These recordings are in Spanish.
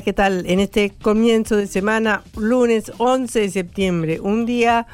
¿Qué tal? En este comienzo de semana, lunes 11 de septiembre, un día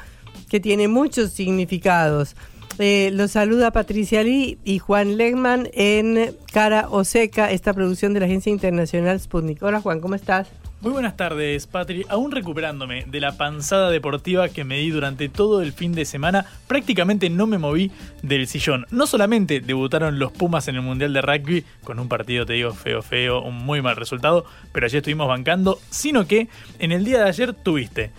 que tiene muchos significados. Eh, los saluda Patricia Lee y Juan Legman en Cara o Seca, esta producción de la Agencia Internacional Sputnik. Hola Juan, ¿cómo estás? Muy buenas tardes, Patri. Aún recuperándome de la panzada deportiva que me di durante todo el fin de semana, prácticamente no me moví del sillón. No solamente debutaron los Pumas en el Mundial de Rugby, con un partido, te digo, feo, feo, un muy mal resultado, pero allí estuvimos bancando, sino que en el día de ayer tuviste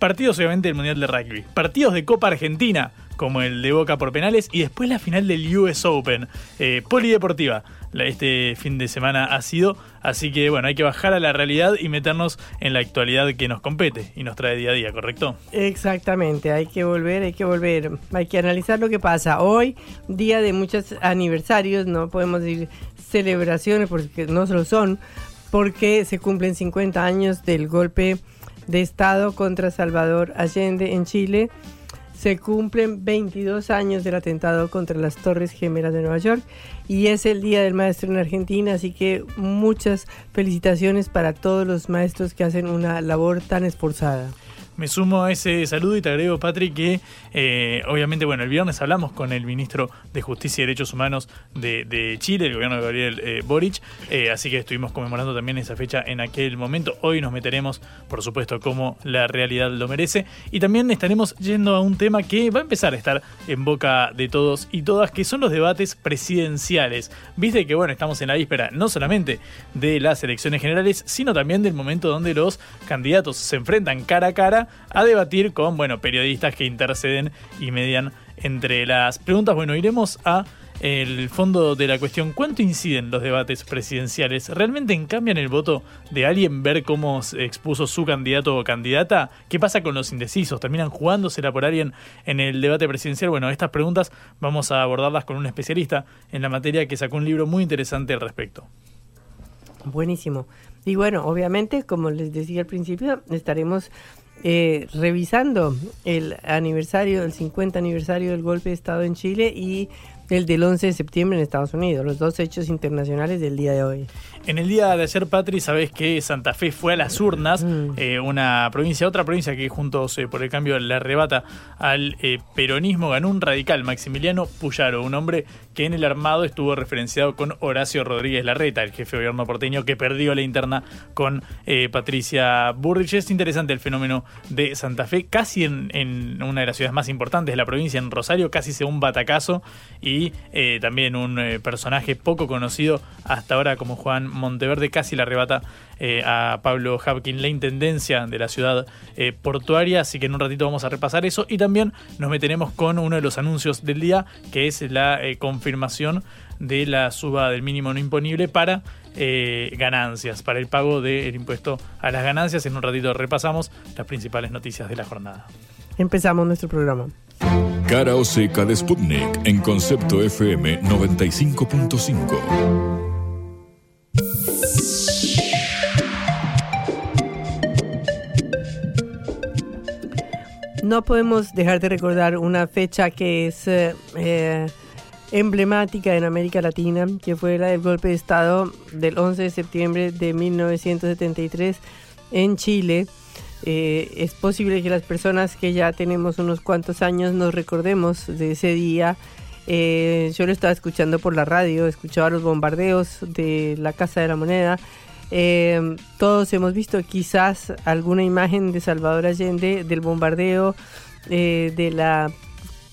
partidos obviamente del Mundial de Rugby, partidos de Copa Argentina, como el de Boca por penales, y después la final del US Open, eh, polideportiva. Este fin de semana ha sido, así que bueno, hay que bajar a la realidad y meternos en la actualidad que nos compete y nos trae día a día, ¿correcto? Exactamente, hay que volver, hay que volver, hay que analizar lo que pasa. Hoy, día de muchos aniversarios, no podemos decir celebraciones porque no lo son, porque se cumplen 50 años del golpe de Estado contra Salvador Allende en Chile. Se cumplen 22 años del atentado contra las Torres Gemelas de Nueva York y es el Día del Maestro en Argentina, así que muchas felicitaciones para todos los maestros que hacen una labor tan esforzada me sumo a ese saludo y te agrego, Patrick, que eh, obviamente, bueno, el viernes hablamos con el ministro de Justicia y Derechos Humanos de, Chile, el gobierno de Gabriel eh, Boric, eh, así que estuvimos conmemorando también esa fecha en aquel momento. Hoy nos meteremos, por supuesto, como la realidad lo merece, y también estaremos yendo a un tema que va a empezar a estar en boca de todos y todas, que son los debates presidenciales. Viste que, bueno, estamos en la víspera no solamente de las elecciones generales, sino también del momento donde los candidatos se enfrentan cara a cara a debatir con, bueno, periodistas que interceden y median entre las preguntas. Bueno, iremos a el fondo de la cuestión, ¿cuánto inciden los debates presidenciales? ¿Realmente cambian el voto de alguien ver cómo se expuso su candidato o candidata? ¿Qué pasa con los indecisos? ¿Terminan jugándosela por alguien en el debate presidencial? Bueno, estas preguntas vamos a abordarlas con un especialista en la materia que sacó un libro muy interesante al respecto. Buenísimo. Y bueno, obviamente, como les decía al principio, estaremos eh, revisando el aniversario, el 50 aniversario del golpe de Estado en Chile y el del 11 de septiembre en Estados Unidos, los dos hechos internacionales del día de hoy. En el día de ayer, Patri, sabes que Santa Fe fue a las urnas, mm. eh, una provincia, otra provincia que juntos eh, por el cambio le arrebata al eh, peronismo, ganó un radical, Maximiliano Puyaro, un hombre que en el armado estuvo referenciado con Horacio Rodríguez Larreta, el jefe de gobierno porteño que perdió la interna con Patricia Burrich. Es interesante el fenómeno de Santa Fe, casi en, en, una de las ciudades más importantes de la provincia, en Rosario, casi se un batacazo y también un personaje poco conocido hasta ahora como Juan Monteverde casi le arrebata eh, a Pablo Hapkin la intendencia de la ciudad eh, portuaria, así que en un ratito vamos a repasar eso y también nos meteremos con uno de los anuncios del día, que es la eh, confirmación de la suba del mínimo no imponible para ganancias, para el pago del impuesto a las ganancias. En un ratito repasamos las principales noticias de la jornada. Empezamos nuestro programa. Cara o seca de Sputnik en Concepto FM 95.5. No podemos dejar de recordar una fecha que es eh, eh, emblemática en América Latina, que fue la del golpe de Estado del 11 de septiembre de 1973 en Chile, eh, es posible que las personas que ya tenemos unos cuantos años nos recordemos de ese día. Eh, yo lo estaba escuchando por la radio, escuchaba los bombardeos de la Casa de la Moneda. Eh, todos hemos visto quizás alguna imagen de Salvador Allende del bombardeo de la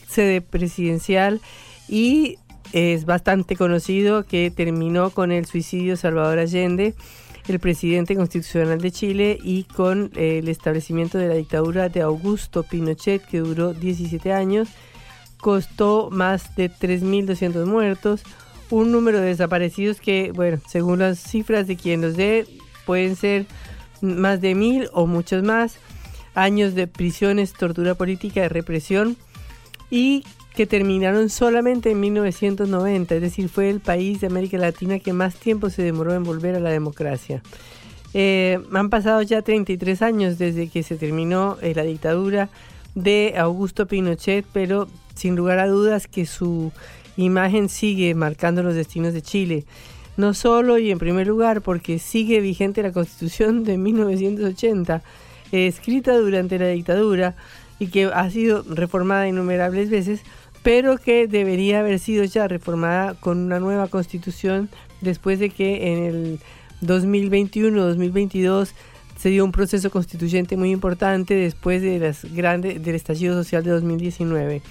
sede presidencial y es bastante conocido que terminó con el suicidio de Salvador Allende el presidente constitucional de Chile y con eh, el establecimiento de la dictadura de Augusto Pinochet que duró 17 años, costó más de 3.200 muertos, un número de desaparecidos que, bueno, según las cifras de quien los dé, pueden ser más de mil o muchos más, años de prisiones, tortura política, de represión y que terminaron solamente en 1990, es decir, fue el país de América Latina que más tiempo se demoró en volver a la democracia. Eh, han pasado ya 33 años desde que se terminó eh, la dictadura de Augusto Pinochet, pero sin lugar a dudas que su imagen sigue marcando los destinos de Chile. No solo y en primer lugar porque sigue vigente la constitución de 1980, escrita durante la dictadura y que ha sido reformada innumerables veces, pero que debería haber sido ya reformada con una nueva constitución después de que en el 2021-2022 se dio un proceso constituyente muy importante después de las grandes del estallido social de 2019.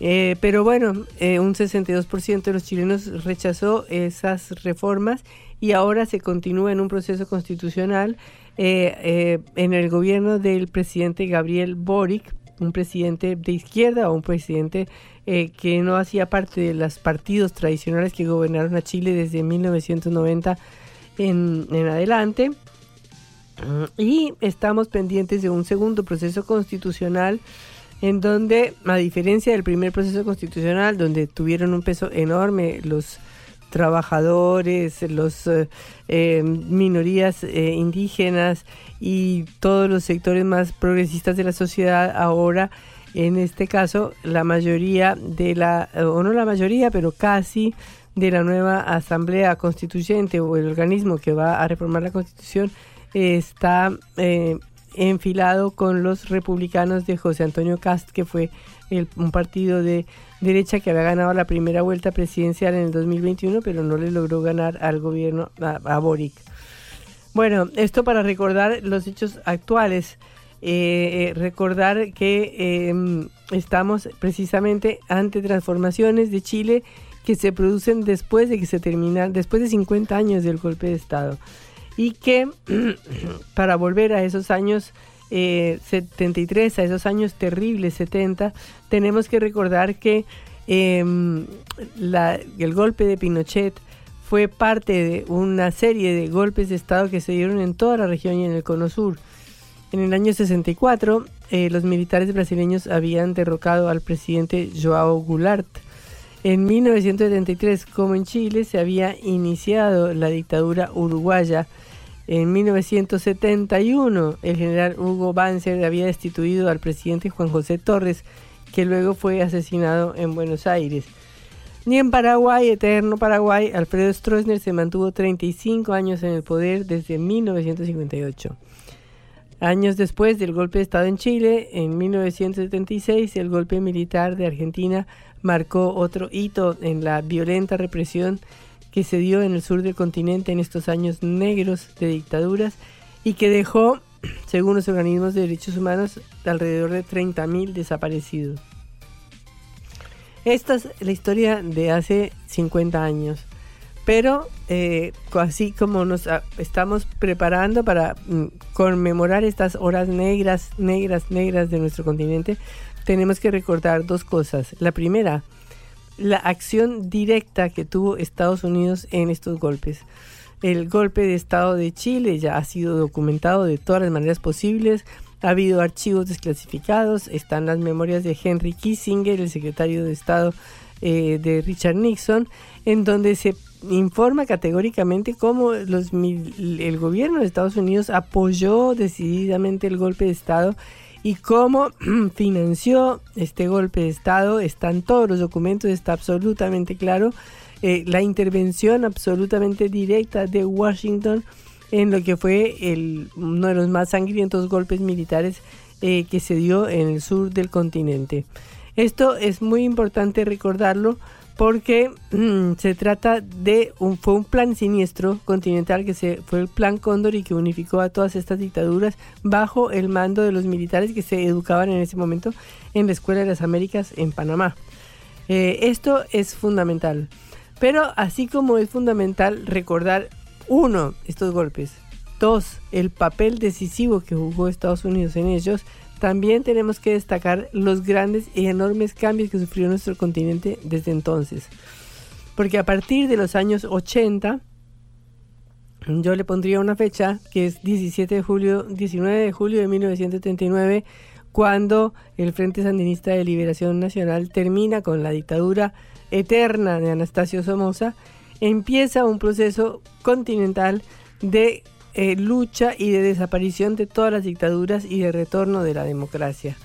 Eh, pero bueno, eh, un 62% de los chilenos rechazó esas reformas y ahora se continúa en un proceso constitucional eh, en el gobierno del presidente Gabriel Boric, un presidente de izquierda o un presidente eh, que no hacía parte de los partidos tradicionales que gobernaron a Chile desde 1990 en, en adelante. Y estamos pendientes de un segundo proceso constitucional en donde, a diferencia del primer proceso constitucional, donde tuvieron un peso enorme los trabajadores, los eh, eh, minorías indígenas y todos los sectores más progresistas de la sociedad, ahora en este caso, la mayoría de la, o no la mayoría, pero casi de la nueva Asamblea Constituyente o el organismo que va a reformar la Constitución está eh, enfilado con los republicanos de José Antonio Cast, que fue un partido de derecha que había ganado la primera vuelta presidencial en el 2021, pero no le logró ganar al gobierno, a Boric. Bueno, esto para recordar los hechos actuales. Eh, eh, recordar que em, estamos precisamente ante transformaciones de Chile que se producen después de que se termina, después de 50 años del golpe de Estado. Y que para volver a esos años 73, eh, a esos años terribles 70, tenemos que recordar que em, el golpe de Pinochet fue parte de una serie de golpes de Estado que se dieron en toda la región y en el Cono Sur. En el año 64, eh, los militares brasileños habían derrocado al presidente Joao Goulart. En 1973, como en Chile, se había iniciado la dictadura uruguaya. En 1971, el general Hugo Banzer había destituido al presidente Juan José Torres, que luego fue asesinado en Buenos Aires. Ni en Paraguay, eterno Paraguay, Alfredo Stroessner se mantuvo 35 años en el poder desde 1958. Años después del golpe de Estado en Chile, en 1976, el golpe militar de Argentina marcó otro hito en la violenta represión que se dio en el sur del continente en estos años negros de dictaduras y que dejó, según los organismos de derechos humanos, alrededor de 30.000 desaparecidos. Esta es la historia de hace 50 años. Pero eh, así como nos ah, estamos preparando para mm, conmemorar estas horas negras, negras, negras de nuestro continente, tenemos que recordar dos cosas. La primera, la acción directa que tuvo Estados Unidos en estos golpes. El golpe de Estado de Chile ya ha sido documentado de todas las maneras posibles. Ha habido archivos desclasificados, están las memorias de Henry Kissinger, el secretario de Estado eh, de Richard Nixon, en donde se informa categóricamente cómo los, el gobierno de Estados Unidos apoyó decididamente el golpe de Estado y cómo financió este golpe de Estado. Están todos los documentos, está absolutamente claro. Eh, la intervención absolutamente directa de Washington en lo que fue uno de los más sangrientos golpes militares eh, que se dio en el sur del continente. Esto es muy importante recordarlo porque mm, se trata de un, fue un plan siniestro continental que se, fue el plan Cóndor y que unificó a todas estas dictaduras bajo el mando de los militares que se educaban en ese momento en la Escuela de las Américas en Panamá. Eh, esto es fundamental. Pero así como es fundamental recordar, uno, estos golpes, dos, el papel decisivo que jugó Estados Unidos en ellos, también tenemos que destacar los grandes y enormes cambios que sufrió nuestro continente desde entonces. Porque a partir de los años 80, yo le pondría una fecha que es 17 de julio, 19 de julio de 1939, cuando el Frente Sandinista de Liberación Nacional termina con la dictadura eterna de Anastasio Somoza, empieza un proceso continental de eh, lucha y de desaparición de todas las dictaduras y de retorno de la democracia.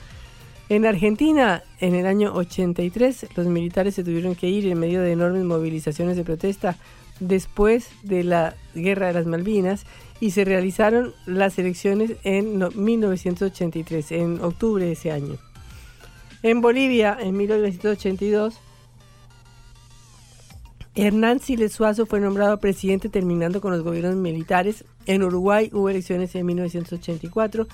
En Argentina, en el año 83, los militares se tuvieron que ir en medio de enormes movilizaciones de protesta después de la Guerra de las Malvinas y se realizaron las elecciones en 1983, en octubre de ese año. En Bolivia, en 1982, Hernán Siles Suazo fue nombrado presidente terminando con los gobiernos militares. En Uruguay hubo elecciones en 1984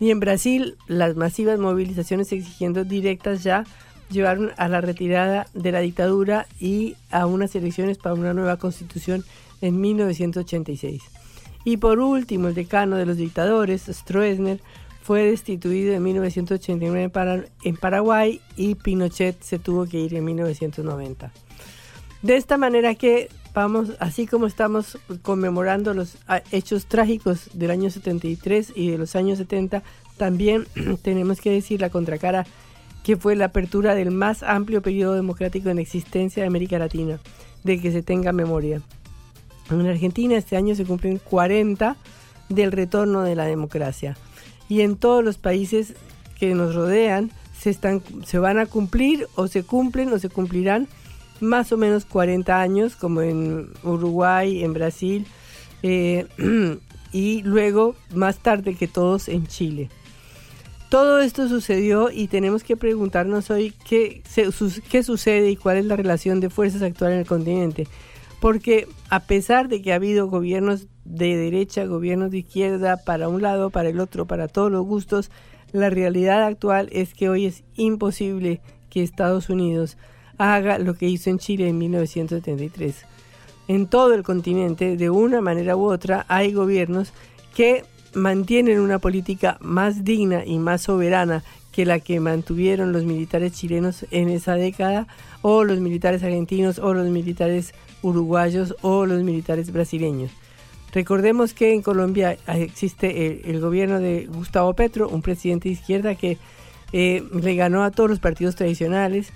y en Brasil las masivas movilizaciones exigiendo directas ya llevaron a la retirada de la dictadura y a unas elecciones para una nueva constitución en 1986. Y por último, el decano de los dictadores, Stroessner, fue destituido en 1989 en Paraguay y Pinochet se tuvo que ir en 1990. De esta manera que vamos, así como estamos conmemorando los ah, hechos trágicos del año 73 y de los años 70, también tenemos que decir la contracara que fue la apertura del más amplio periodo democrático en existencia de América Latina, de que se tenga memoria. En Argentina este año se cumplen 40 del retorno de la democracia y en todos los países que nos rodean se, están, se van a cumplir o se cumplen o se cumplirán más o menos 40 años, como en Uruguay, en Brasil, eh, y luego más tarde que todos en Chile. Todo esto sucedió y tenemos que preguntarnos hoy qué, qué sucede y cuál es la relación de fuerzas actuales en el continente. Porque a pesar de que ha habido gobiernos de derecha, gobiernos de izquierda, para un lado, para el otro, para todos los gustos, la realidad actual es que hoy es imposible que Estados Unidos haga lo que hizo en Chile en 1973. En todo el continente, de una manera u otra, hay gobiernos que mantienen una política más digna y más soberana que la que mantuvieron los militares chilenos en esa década, o los militares argentinos, o los militares uruguayos, o los militares brasileños. Recordemos que en Colombia existe el, gobierno de Gustavo Petro, un presidente de izquierda que eh, le ganó a todos los partidos tradicionales,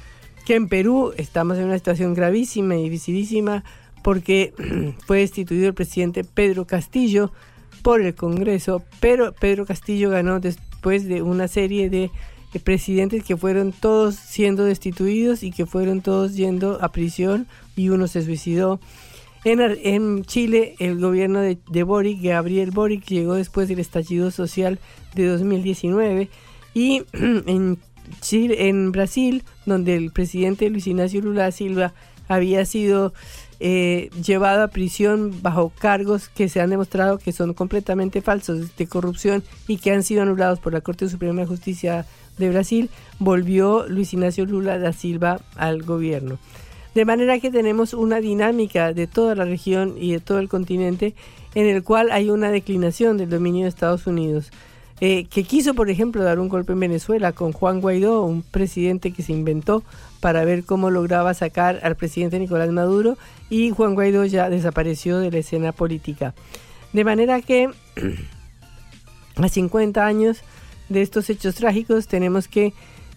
que en Perú estamos en una situación gravísima y dificilísima porque fue destituido el presidente Pedro Castillo por el Congreso, pero Pedro Castillo ganó después de una serie de presidentes que fueron todos siendo destituidos y que fueron todos yendo a prisión y uno se suicidó. En, en Chile, el gobierno de, de, Boric, Gabriel Boric, llegó después del estallido social de 2019 y en Chile, en Brasil, donde el presidente Luis Ignacio Lula Silva había sido eh, llevado a prisión bajo cargos que se han demostrado que son completamente falsos de corrupción y que han sido anulados por la Corte Suprema de Justicia de Brasil, volvió Luis Ignacio Lula da Silva al gobierno. De manera que tenemos una dinámica de toda la región y de todo el continente en el cual hay una declinación del dominio de Estados Unidos. Eh, que quiso, por ejemplo, dar un golpe en Venezuela con Juan Guaidó, un presidente que se inventó para ver cómo lograba sacar al presidente Nicolás Maduro y Juan Guaidó ya desapareció de la escena política. De manera que a 50 años de estos hechos trágicos tenemos que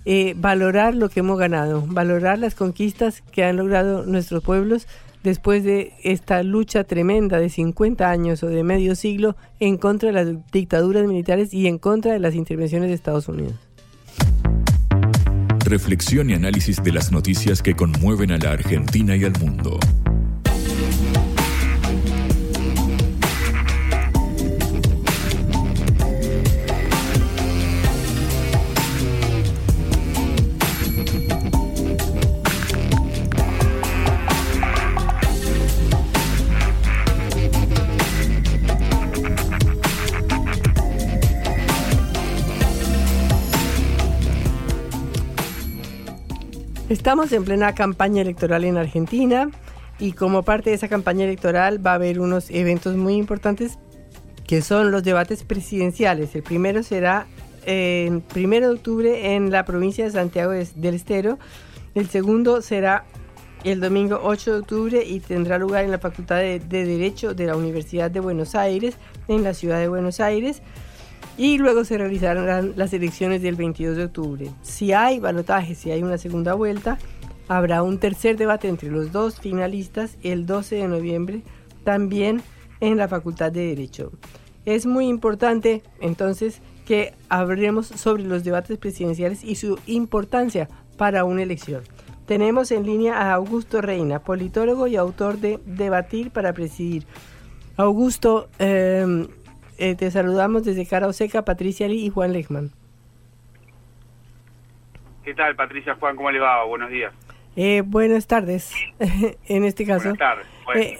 eh, valorar lo que hemos ganado, valorar las conquistas que han logrado nuestros pueblos, después de esta lucha tremenda de 50 años o de medio siglo en contra de las dictaduras militares y en contra de las intervenciones de Estados Unidos. Reflexión y análisis de las noticias que conmueven a la Argentina y al mundo. Estamos en plena campaña electoral en Argentina y como parte de esa campaña electoral va a haber unos eventos muy importantes que son los debates presidenciales. El primero será el primero de octubre en la provincia de Santiago del Estero. El segundo será el domingo 8 de octubre y tendrá lugar en la Facultad de, de Derecho de la Universidad de Buenos Aires, en la ciudad de Buenos Aires y luego se realizarán las elecciones del 22 de octubre. Si hay balotaje, si hay una segunda vuelta, habrá un tercer debate entre los dos finalistas el 12 de noviembre, también en la Facultad de Derecho. Es muy importante entonces que hablemos sobre los debates presidenciales y su importancia para una elección. Tenemos en línea a Augusto Reina, politólogo y autor de Debatir para Presidir. Augusto, eh, eh, te saludamos desde Cara Oseca, Patricia Lee y Juan Lechman. ¿Qué tal, Patricia Juan? ¿Cómo le va? Buenos días. Eh, buenas tardes, en este caso. Buenas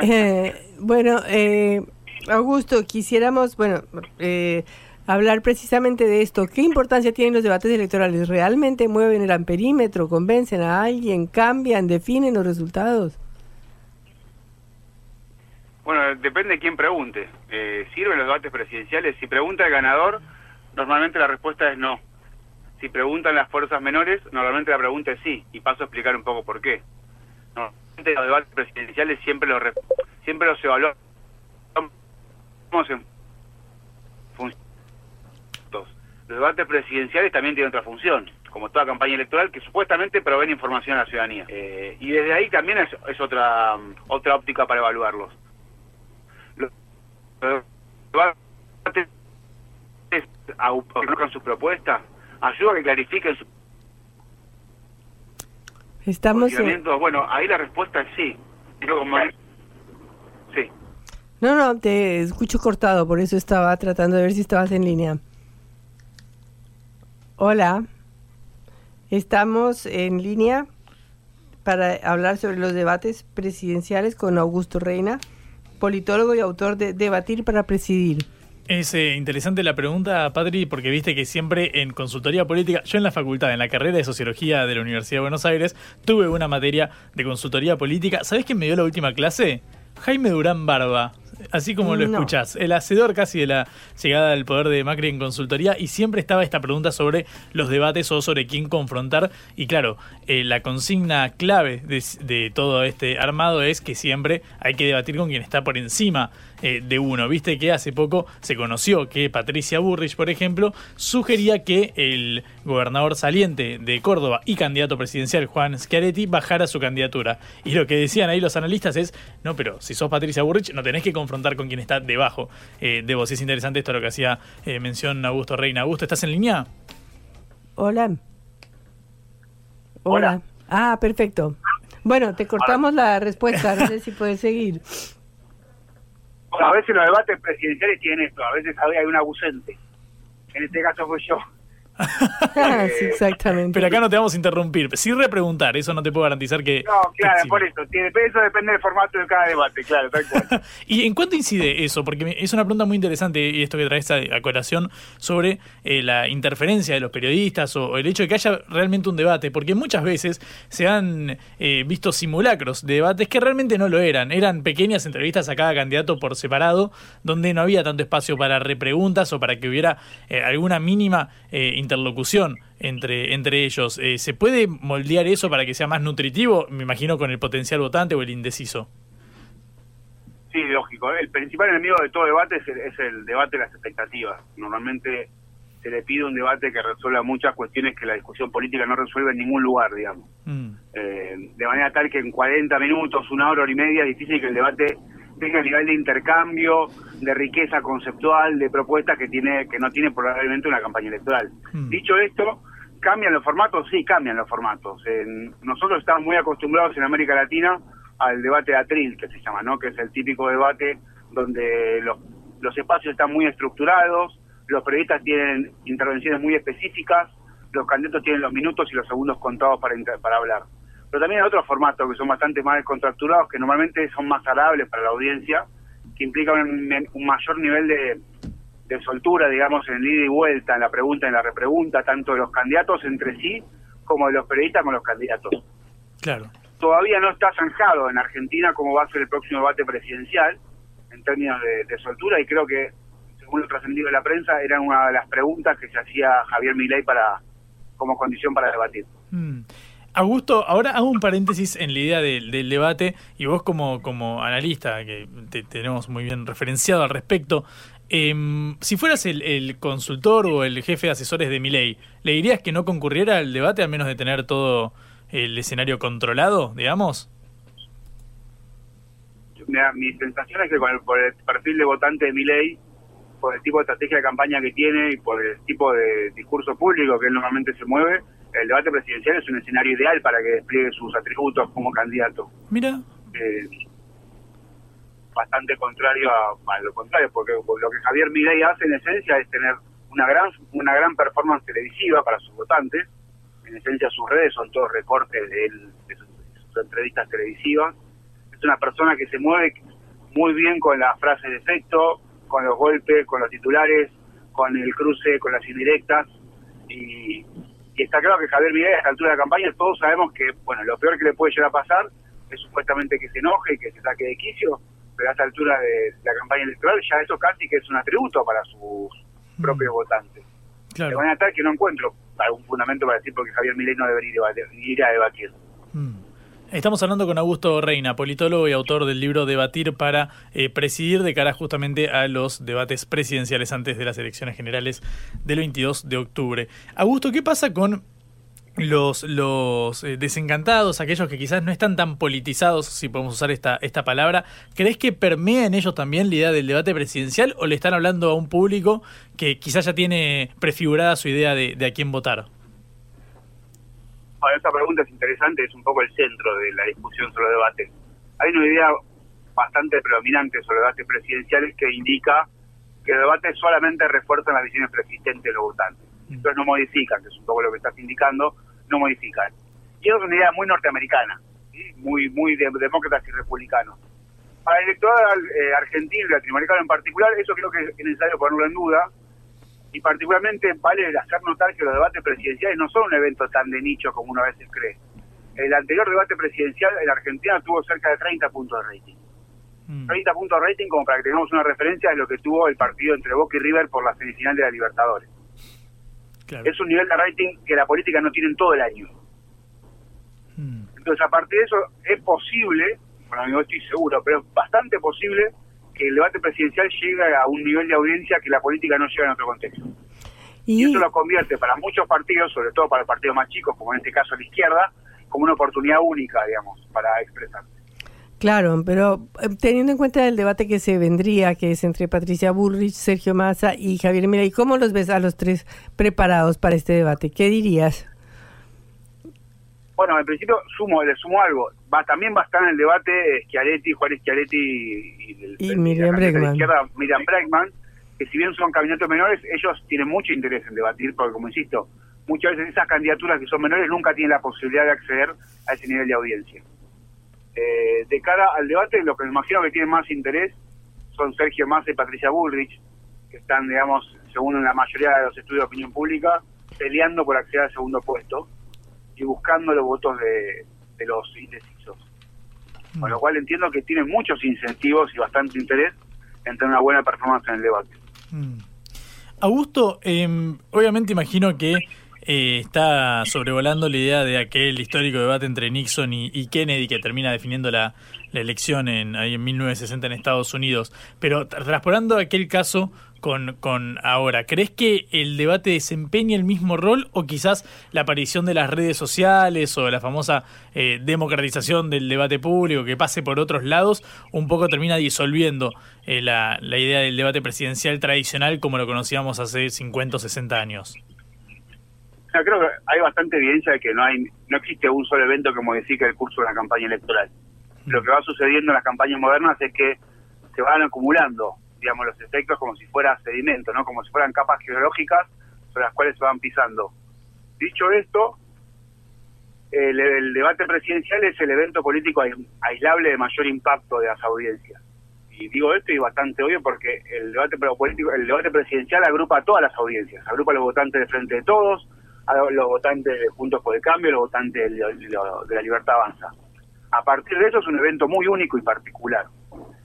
tardes. Bueno, eh, Augusto, quisiéramos, bueno, hablar precisamente de esto. ¿Qué importancia tienen los debates electorales? ¿Realmente mueven el amperímetro, convencen a alguien, cambian, definen los resultados? Bueno, depende de quién pregunte. Eh, ¿Sirven los debates presidenciales? Si pregunta el ganador, normalmente la respuesta es no. Si preguntan las fuerzas menores, normalmente la pregunta es sí. Y paso a explicar un poco por qué. Normalmente los debates presidenciales siempre los, siempre los evaluamos en Los debates presidenciales también tienen otra función, como toda campaña electoral, que supuestamente proveen información a la ciudadanía. Eh, y desde ahí también es, es otra, otra óptica para evaluarlos con su propuesta, ayuda a que clarifiquen su Estamos Bueno, ahí la respuesta es sí. Sí. No, no, te escucho cortado, por eso estaba tratando de ver si estabas en línea. Hola. Estamos en línea para hablar sobre los debates presidenciales con Augusto Reina politólogo y autor de Debatir para Presidir. Es eh, interesante la pregunta, Patri, porque viste que siempre en consultoría política, yo en la facultad, en la carrera de Sociología de la Universidad de Buenos Aires, tuve una materia de consultoría política. ¿Sabés quién me dio la última clase? Jaime Durán Barba, así como lo escuchás, el hacedor casi de la llegada del poder de Macri en consultoría y siempre estaba esta pregunta sobre los debates o sobre quién confrontar y claro, eh, la consigna clave de, todo este armado es que siempre hay que debatir con quien está por encima eh, de uno. Viste que hace poco se conoció que Patricia Burrich, por ejemplo, sugería que el gobernador saliente de Córdoba y candidato presidencial Juan Schiaretti bajara su candidatura. Y lo que decían ahí los analistas es, no, pero si sos Patricia Burrich no tenés que confrontar con quien está debajo eh, de vos. Es interesante esto lo que hacía eh, mención Augusto Reina. Augusto, ¿estás en línea? Hola. Hola. Ah, perfecto. Bueno, te cortamos la respuesta, no sé si puedes seguir. a veces los debates presidenciales tienen esto, a veces hay un ausente. En este caso fue yo. sí, exactamente. Pero acá no te vamos a interrumpir. Sí repreguntar, eso no te puedo garantizar que... No, claro, por eso. Eso depende del formato de cada debate, claro, tal cual. ¿Y en cuánto incide eso? Porque es una pregunta muy interesante y esto que trae esta colación sobre eh, la interferencia de los periodistas o, el hecho de que haya realmente un debate, porque muchas veces se han eh, visto simulacros de debates que realmente no lo eran. Eran pequeñas entrevistas a cada candidato por separado, donde no había tanto espacio para repreguntas o para que hubiera eh, alguna mínima interlocución entre, entre ellos. Eh, ¿Se puede moldear eso para que sea más nutritivo? Me imagino con el potencial votante o el indeciso. Sí, lógico. El principal enemigo de todo debate es el, debate de las expectativas. Normalmente se le pide un debate que resuelva muchas cuestiones que la discusión política no resuelve en ningún lugar, digamos. Mm. Eh, de manera tal que en 40 minutos, una hora, hora y media, es difícil que el debate el nivel de intercambio, de riqueza conceptual, de propuestas que tiene que no tiene probablemente una campaña electoral. Mm. Dicho esto, ¿cambian los formatos? Sí, cambian los formatos. En- nosotros estamos muy acostumbrados en América Latina al debate de atril, que se llama, ¿no? Que es el típico debate donde los, los espacios están muy estructurados, los periodistas tienen intervenciones muy específicas, los candidatos tienen los minutos y los segundos contados para, para hablar. Pero también hay otros formatos que son bastante más descontracturados, que normalmente son más agradables para la audiencia, que implican un, un mayor nivel de, de soltura, digamos, en el ida y vuelta, en la pregunta y en la repregunta, tanto de los candidatos entre sí como de los periodistas con los candidatos. Claro. Todavía no está zanjado en Argentina cómo va a ser el próximo debate presidencial en términos de, de soltura y creo que, según lo trascendido de la prensa, era una de las preguntas que se hacía Javier Milei para como condición para debatir. Mm. Augusto, ahora hago un paréntesis en la idea del, debate y vos como, como analista, que te tenemos muy bien referenciado al respecto, em, si fueras el, consultor o el jefe de asesores de Milei, ¿le dirías que no concurriera al debate a menos de tener todo el escenario controlado, digamos? Mi sensación es que por el perfil de votante de Milei, por el tipo de estrategia de campaña que tiene y por el tipo de discurso público que él normalmente se mueve, el debate presidencial es un escenario ideal para que despliegue sus atributos como candidato. Mira. Eh, bastante contrario a, a lo contrario, porque lo que Javier Milei hace en esencia es tener una gran una gran performance televisiva para sus votantes. En esencia sus redes son todos recortes de él, de sus, de sus entrevistas televisivas. Es una persona que se mueve muy bien con las frases de efecto, con los golpes, con los titulares, con el cruce, con las indirectas. Y, y está claro que Javier Milei a esta altura de la campaña todos sabemos que, bueno, lo peor que le puede llegar a pasar es supuestamente que se enoje y que se saque de quicio, pero a esta altura de la campaña electoral ya eso casi que es un atributo para sus propios votantes. Claro. De manera tal que no encuentro algún fundamento para decir porque Javier Milei no debería ir a debatir. Estamos hablando con Augusto Reina, politólogo y autor del libro Debatir para eh, presidir de cara justamente a los debates presidenciales antes de las elecciones generales del 22 de octubre. Augusto, ¿qué pasa con los, eh, desencantados, aquellos que quizás no están tan politizados, si podemos usar esta, palabra? ¿Crees que permea en ellos también la idea del debate presidencial o le están hablando a un público que quizás ya tiene prefigurada su idea de, de a quién votar? Bueno, esta pregunta es interesante, es un poco el centro de la discusión sobre el debate. Hay una idea bastante predominante sobre debates presidenciales que indica que los debates solamente refuerzan las visiones preexistentes de los votantes. Entonces no modifican, que es un poco lo que estás indicando, no modifican. Y es una idea muy norteamericana, ¿sí? muy muy de demócratas y republicanos. Para el electorado eh, argentino y latinoamericano en particular, eso creo que es necesario ponerlo en duda, y particularmente vale hacer notar que los debates presidenciales no son un evento tan de nicho como uno a veces cree. El anterior debate presidencial en Argentina tuvo cerca de 30 puntos de rating. 30 puntos de rating como para que tengamos una referencia de lo que tuvo el partido entre Boca y River por la semifinal de la Libertadores. Es un nivel de rating que la política no tiene en todo el año. Entonces, a partir de eso, es posible, bueno, no estoy seguro, pero es bastante posible que el debate presidencial llegue a un nivel de audiencia que la política no llega en otro contexto. Y, eso lo convierte para muchos partidos, sobre todo para partidos más chicos, como en este caso la izquierda, como una oportunidad única, digamos, para expresarse. Claro, pero eh, teniendo en cuenta el debate que se vendría, que es entre Patricia Bullrich, Sergio Massa y Javier Milei, ¿cómo los ves a los tres preparados para este debate? ¿Qué dirías? Bueno, en principio sumo, le sumo algo. Va, también va a estar en el debate Schiaretti, Juan Schiaretti y, el, Y el- Miriam Bregman. izquierda, Miriam Bregman, que si bien son candidatos menores, ellos tienen mucho interés en debatir, porque como insisto, muchas veces esas candidaturas que son menores nunca tienen la posibilidad de acceder a ese nivel de audiencia. Eh, de cara al debate, lo que me imagino que tienen más interés son Sergio Massa y Patricia Bullrich, que están, digamos, según la mayoría de los estudios de opinión pública, peleando por acceder al segundo puesto y buscando los votos de, de los indecisos. Con lo cual entiendo que tienen muchos incentivos y bastante interés en tener una buena performance en el debate. Augusto, eh, obviamente imagino que eh, está sobrevolando la idea de aquel histórico debate entre Nixon y, y Kennedy que termina definiendo la, la elección en, ahí en 1960 en Estados Unidos. Pero tra- transportando aquel caso con, con ahora. ¿Crees que el debate desempeña el mismo rol o quizás la aparición de las redes sociales o la famosa eh, democratización del debate público que pase por otros lados un poco termina disolviendo eh, la, la idea del debate presidencial tradicional como lo conocíamos hace 50 o 60 años? creo que hay bastante evidencia de que no hay no existe un solo evento que modifique el curso de la campaña electoral. Lo que va sucediendo en las campañas modernas es que se van acumulando, digamos, los efectos como si fuera sedimento, ¿no? Como si fueran capas geológicas sobre las cuales se van pisando. Dicho esto, el, debate presidencial es el evento político aislable de mayor impacto de las audiencias. Y digo esto y bastante obvio porque el debate político, el debate presidencial agrupa a todas las audiencias, agrupa a los votantes de Frente de Todos, a los votantes de Juntos por el Cambio, a los votantes de, la Libertad Avanza. A partir de eso es un evento muy único y particular.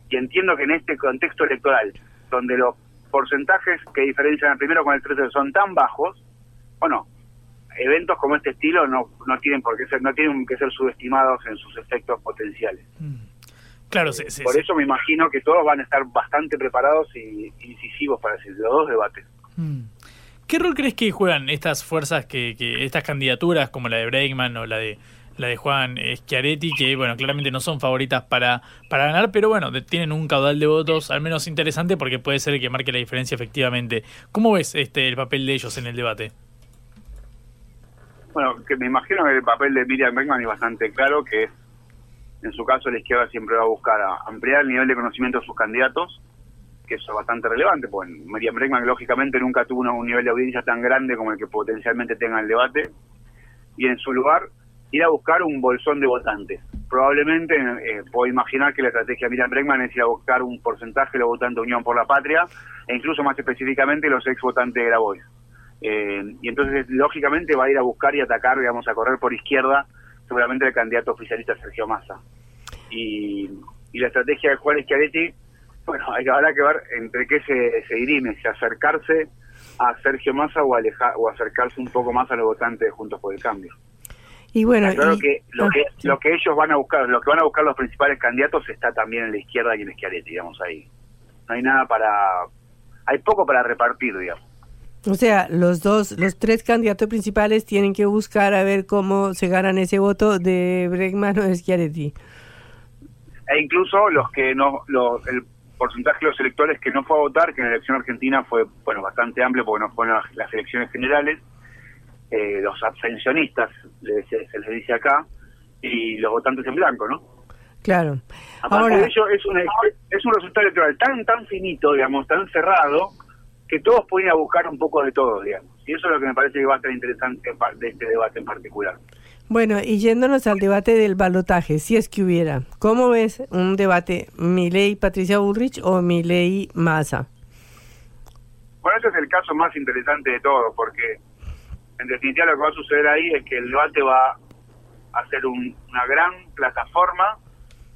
Y entiendo que en este contexto electoral, donde los porcentajes que diferencian al primero con el tercero son tan bajos, bueno, eventos como este estilo no, no tienen por qué ser, no tienen que ser subestimados en sus efectos potenciales. Mm. Claro, por eso me imagino que todos van a estar bastante preparados y incisivos para los dos debates. Mm. ¿Qué rol crees que juegan estas fuerzas, que, estas candidaturas como la de Bregman o la de la de Juan Schiaretti, que bueno, claramente no son favoritas para, para ganar, pero bueno, tienen un caudal de votos al menos interesante porque puede ser el que marque la diferencia efectivamente. ¿Cómo ves este el papel de ellos en el debate? Bueno, que me imagino que el papel de Miriam Bregman es bastante claro, que es, en su caso la izquierda siempre va a buscar ampliar el nivel de conocimiento de sus candidatos, que eso es bastante relevante, porque Miriam Bregman lógicamente nunca tuvo un nivel de audiencia tan grande como el que potencialmente tenga el debate, y en su lugar ir a buscar un bolsón de votantes. Probablemente eh, puedo imaginar que la estrategia de Miriam Bregman es ir a buscar un porcentaje de los votantes de Unión por la Patria, e incluso más específicamente los ex votantes de Grabois. Eh, y entonces, lógicamente, va a ir a buscar y atacar, digamos, a correr por izquierda, seguramente el candidato oficialista Sergio Massa. Y, la estrategia de Juan Schiaretti bueno, habrá que ver entre qué se, se dirime, si acercarse a Sergio Massa o, alejar, o acercarse un poco más a los votantes de Juntos por el Cambio. Y bueno, claro que lo ah, que lo que ellos van a buscar, lo que van a buscar los principales candidatos está también en la izquierda y en Schiaretti, digamos ahí. No hay nada para hay poco para repartir, digamos. O sea, los dos, los tres candidatos principales tienen que buscar a ver cómo se ganan ese voto de Bregman o de Schiaretti. E incluso los que no, los, el porcentaje de los electores que no fue a votar, que en la elección argentina fue bueno bastante amplio porque no fueron las, elecciones generales, eh, los abstencionistas, se les dice acá, y los votantes en blanco, ¿no? Claro. Aparte de ello, es, una, es un resultado electoral tan, tan finito, digamos, tan cerrado, que todos pueden ir a buscar un poco de todo, digamos. Y eso es lo que me parece que va a ser interesante de este debate en particular. Bueno, y yéndonos al debate del balotaje, si es que hubiera, ¿cómo ves un debate Milei-Patricia Bullrich o Milei-Massa? Bueno, ese es el caso más interesante de todo, porque en definitiva lo que va a suceder ahí es que el debate va a ser una gran plataforma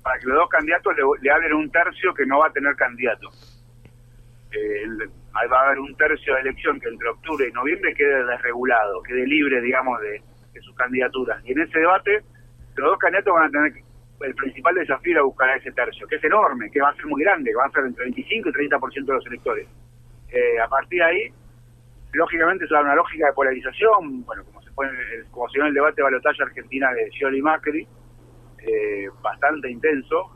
para que los dos candidatos le, le hablen un tercio que no va a tener candidato. Eh, va a haber un tercio de elección que entre octubre y noviembre quede desregulado, quede libre, digamos, de de sus candidaturas. Y en ese debate, los dos candidatos van a tener el principal desafío a buscar a ese tercio, que es enorme, que va a ser muy grande, que va a ser entre 25 y 30% de los electores. Eh, a partir de ahí, lógicamente se da una lógica de polarización, bueno, como se pone, como se en el debate de balotaje argentina de Scioli y Macri, eh, bastante intenso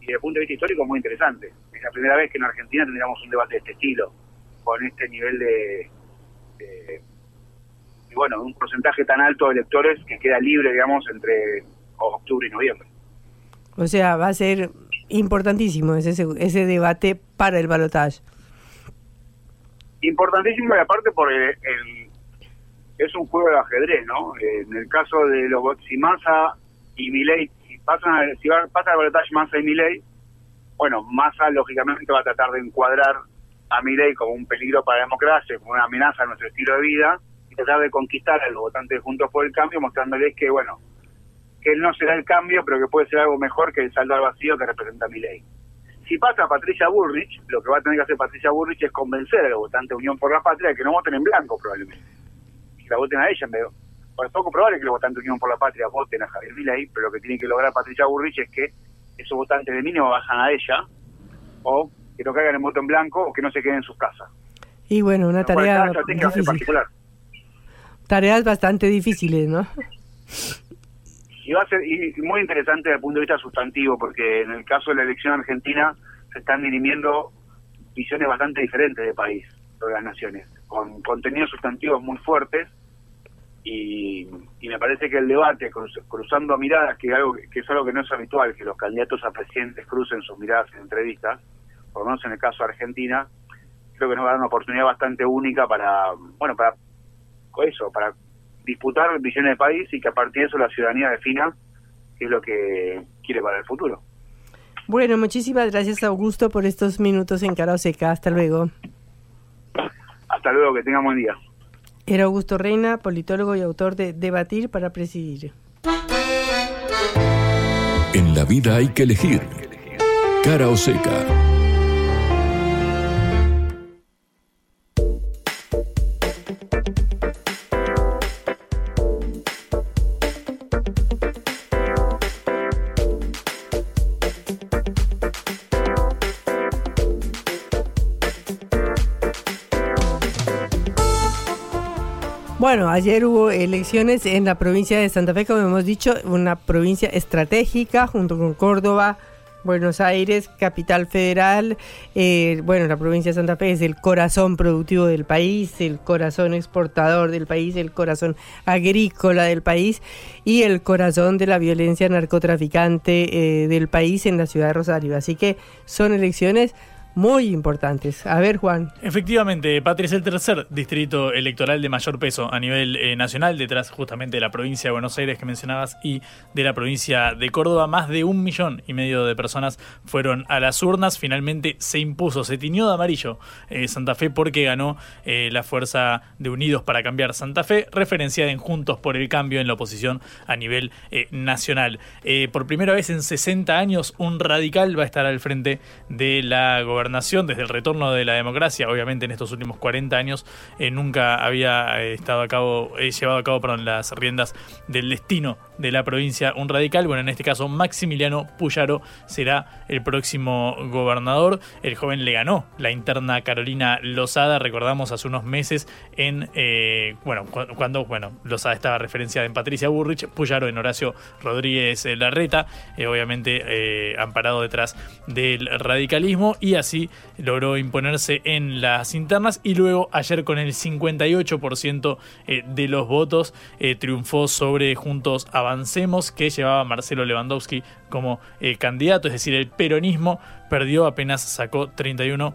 y desde el punto de vista histórico muy interesante. Es la primera vez que en Argentina tendríamos un debate de este estilo, con este nivel de y bueno, un porcentaje tan alto de electores que queda libre, digamos, entre octubre y noviembre. O sea, va a ser importantísimo ese, ese debate para el balotaje. Importantísimo y aparte por el, es un juego de ajedrez, ¿no? En el caso de los si Massa y Milei, si pasan si va, pasa el balotaje Massa y Milei, bueno, Massa lógicamente va a tratar de encuadrar a Milei como un peligro para la democracia, como una amenaza a nuestro estilo de vida, y tratar de conquistar a los votantes Juntos por el Cambio, mostrándoles que, bueno, que él no será el cambio, pero que puede ser algo mejor que el saldo al vacío que representa mi ley. Si pasa Patricia Burrich, lo que va a tener que hacer Patricia Burrich es convencer a los votantes de Unión por la Patria de que no voten en blanco, probablemente. Que la voten a ella de... es poco probable que los votantes de Unión por la Patria voten a Javier Milei, pero lo que tiene que lograr Patricia Burrich es que esos votantes de mínimo bajan a ella, o que no caigan en voto en blanco, o que no se queden en sus casas. Y bueno, una tarea. Tareas bastante difíciles, ¿no? Y va a ser y muy interesante desde el punto de vista sustantivo, porque en el caso de la elección argentina se están dirimiendo visiones bastante diferentes de país, de las naciones, con contenidos sustantivos muy fuertes. Y, y me parece que el debate, cruz- cruzando miradas, que, algo, que es algo que no es habitual, que los candidatos a presidentes crucen sus miradas en entrevistas, por lo menos en el caso de Argentina, creo que nos va a dar una oportunidad bastante única para, bueno, para eso, para disputar visiones de país y que a partir de eso la ciudadanía defina qué es lo que quiere para el futuro. Bueno, muchísimas gracias Augusto por estos minutos en Cara o Seca. Hasta luego. Hasta luego, que tengan buen día. Era Augusto Reina, politólogo y autor de Debatir para Presidir. En la vida hay que elegir. Cara o seca. Bueno, ayer hubo elecciones en la provincia de Santa Fe, como hemos dicho, una provincia estratégica junto con Córdoba, Buenos Aires, capital federal. Eh, bueno, la provincia de Santa Fe es el corazón productivo del país, el corazón exportador del país, el corazón agrícola del país y el corazón de la violencia narcotraficante eh, del país en la ciudad de Rosario. Así que son elecciones muy importantes. A ver, Juan. Efectivamente, Patria es el tercer distrito electoral de mayor peso a nivel eh, nacional, detrás justamente de la provincia de Buenos Aires que mencionabas y de la provincia de Córdoba. Más de un millón y medio de personas fueron a las urnas. Finalmente se impuso, se tiñó de amarillo eh, Santa Fe porque ganó eh, la fuerza de Unidos para Cambiar Santa Fe, referenciada en Juntos por el Cambio en la oposición a nivel eh, nacional. Por primera vez en 60 años, un radical va a estar al frente de la gobernación desde el retorno de la democracia. Obviamente en estos últimos 40 años eh, nunca había eh, estado a cabo, eh, llevado a cabo perdón, las riendas del destino de la provincia un radical. Bueno, en este caso Maximiliano Puyaro será el próximo gobernador. El joven le ganó la interna Carolina Lozada, recordamos hace unos meses en, eh, bueno, cu- cuando, bueno, Lozada estaba referenciada en Patricia Burrich, Puyaro en Horacio Rodríguez Larreta, eh, obviamente eh, amparado detrás del radicalismo y así logró imponerse en las internas y luego ayer con el 58% eh, de los votos triunfó sobre Juntos Avancemos que llevaba Marcelo Lewandowski como eh, candidato, es decir, el peronismo perdió apenas sacó 31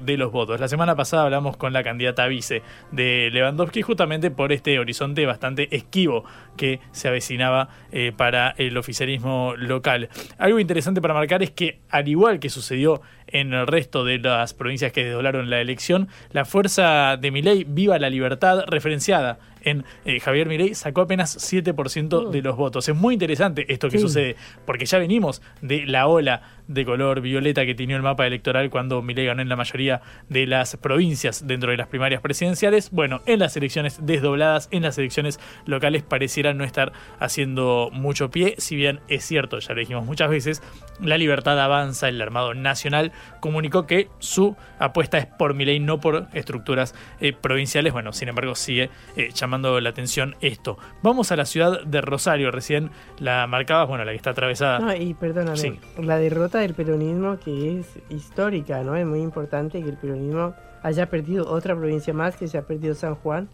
de los votos. La semana pasada hablamos con la candidata vice de Lewandowski justamente por este horizonte bastante esquivo que se avecinaba eh, para el oficialismo local. Algo interesante para marcar es que al igual que sucedió en el resto de las provincias que desdoblaron la elección, la fuerza de Milei Viva la Libertad referenciada en eh, Javier Milei sacó apenas 7% de los votos. Es muy interesante esto que Sí. sucede porque ya venimos de la ola de color violeta que tenía el mapa electoral cuando Milei ganó en la mayoría de las provincias dentro de las primarias presidenciales. Bueno, en las elecciones desdobladas, en las elecciones locales pareciera no estar haciendo mucho pie, si bien es cierto, ya lo dijimos muchas veces, la libertad avanza, el armado nacional comunicó que su apuesta es por Milei, no por estructuras eh, provinciales. Bueno, sin embargo, sigue eh, llamando la atención esto. Vamos a la ciudad de Rosario, recién la marcabas, bueno, la que está atravesada. No, y perdóname, Sí. la derrota del peronismo que es histórica, ¿no? Es muy importante que el peronismo haya perdido otra provincia más, que se ha perdido San Juan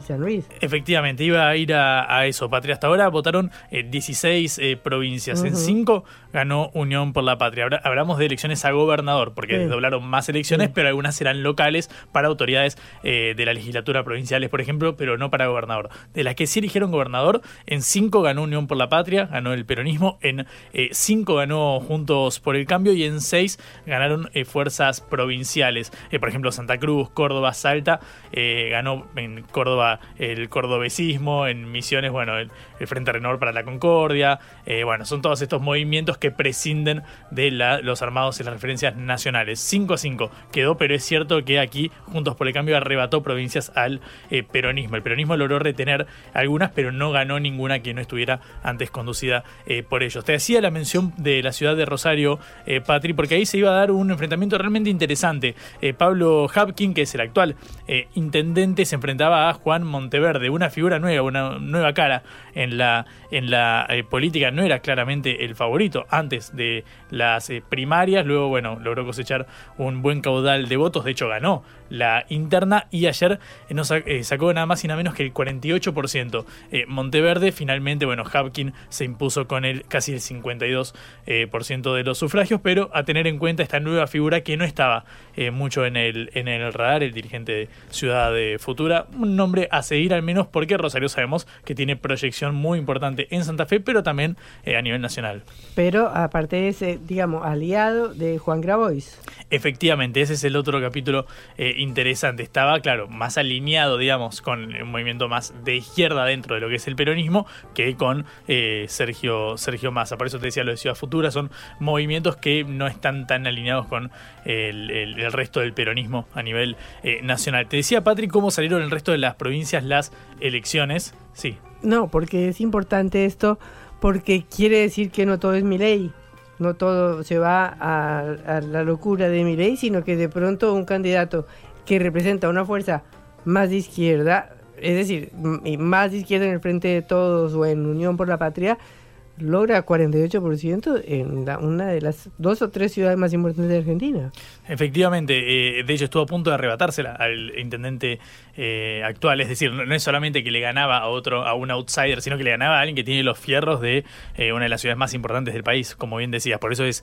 San Luis. Efectivamente, iba a ir a, a eso, Patria. Hasta ahora votaron eh, 16 eh, provincias. En Ujú. 5 ganó Unión por la Patria. Hablamos de elecciones a gobernador, porque Sí. desdoblaron más elecciones, Sí. pero algunas serán locales para autoridades eh, de la legislatura provinciales, por ejemplo, pero no para gobernador. De las que sí eligieron gobernador, en 5 ganó Unión por la Patria, ganó el peronismo, en 5 ganó Juntos por el Cambio y en 6 ganaron eh, fuerzas provinciales. Eh, por ejemplo, Santa Cruz, Córdoba, Salta, eh, ganó en Córdoba el cordobesismo, en Misiones, bueno, el, Frente Renor para la Concordia, eh, bueno, son todos estos movimientos que prescinden de la, los armados y las referencias nacionales. 5 a 5 quedó, pero es cierto que aquí Juntos por el Cambio arrebató provincias al eh, peronismo. El peronismo logró retener algunas, pero no ganó ninguna que no estuviera antes conducida eh, por ellos. Te hacía la mención de la ciudad de Rosario, Patri, porque ahí se iba a dar un enfrentamiento realmente interesante. Pablo Hapkin, que es el actual intendente, se enfrentaba a Juan Monteverde, una figura nueva, una nueva cara en la, en la eh, política. No era claramente el favorito antes de las eh, primarias, luego, bueno, logró cosechar un buen caudal de votos, de hecho ganó la interna y ayer eh, no sa- eh, sacó nada más y nada menos que el 48%. Eh, Monteverde finalmente, bueno, Hapkin se impuso con el casi el 52% eh, por ciento de los sufragios, pero a tener en cuenta esta nueva figura que no estaba eh, mucho en el, en el radar, el dirigente de Ciudad de Futura, un nombre a seguir al menos porque Rosario sabemos que tiene proyección muy importante en Santa Fe, pero también a nivel nacional. Pero aparte es, eh, digamos, aliado de Juan Grabois. Efectivamente, ese es el otro capítulo interesante. Estaba, claro, más alineado, digamos, con un movimiento más de izquierda dentro de lo que es el peronismo que con eh, Sergio, Sergio Massa. Por eso te decía lo de Ciudad Futura, son movimientos que no están tan alineados con el, el- el resto del peronismo a nivel eh, nacional. Te decía, Patrick, cómo salieron el resto de las provincias las elecciones. Sí, No, porque es importante esto, porque quiere decir que no todo es mi ley. No todo se va a, a la locura de mi ley, sino que de pronto un candidato que representa una fuerza más de izquierda, es decir, más de izquierda en el frente de todos o en Unión por la Patria, logra 48% en la- una de las dos o tres ciudades más importantes de Argentina. Efectivamente, eh, de hecho estuvo a punto de arrebatársela al intendente eh, actual, es decir, no, es solamente que le ganaba a otro, a un outsider, sino que le ganaba a alguien que tiene los fierros de eh, una de las ciudades más importantes del país, como bien decías, por eso es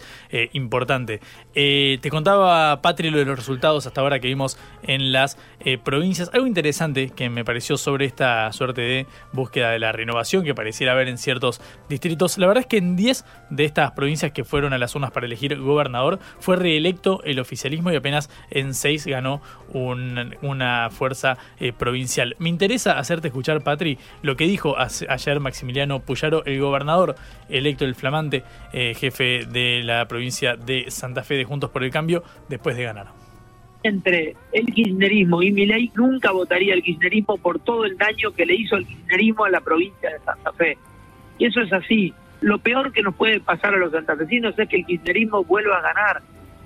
importante. Te contaba, Patri, lo de los resultados hasta ahora que vimos en las provincias. Algo interesante que me pareció sobre esta suerte de búsqueda de la renovación que pareciera haber en ciertos distritos. La verdad es que en 10 de estas provincias que fueron a las urnas para elegir gobernador fue reelecto el oficialismo y apenas en 6 ganó un- una fuerza eh, provincial. Me interesa hacerte escuchar, Patri, lo que dijo ayer Maximiliano Puyaro, el gobernador electo, el flamante eh, jefe de la provincia de Santa Fe de Juntos por el Cambio, después de ganar. entre el kirchnerismo y Milei, nunca votaría el kirchnerismo por todo el daño que le hizo el kirchnerismo a la provincia de Santa Fe. Y eso es así. Lo peor que nos puede pasar a los santafesinos es que el kirchnerismo vuelva a ganar,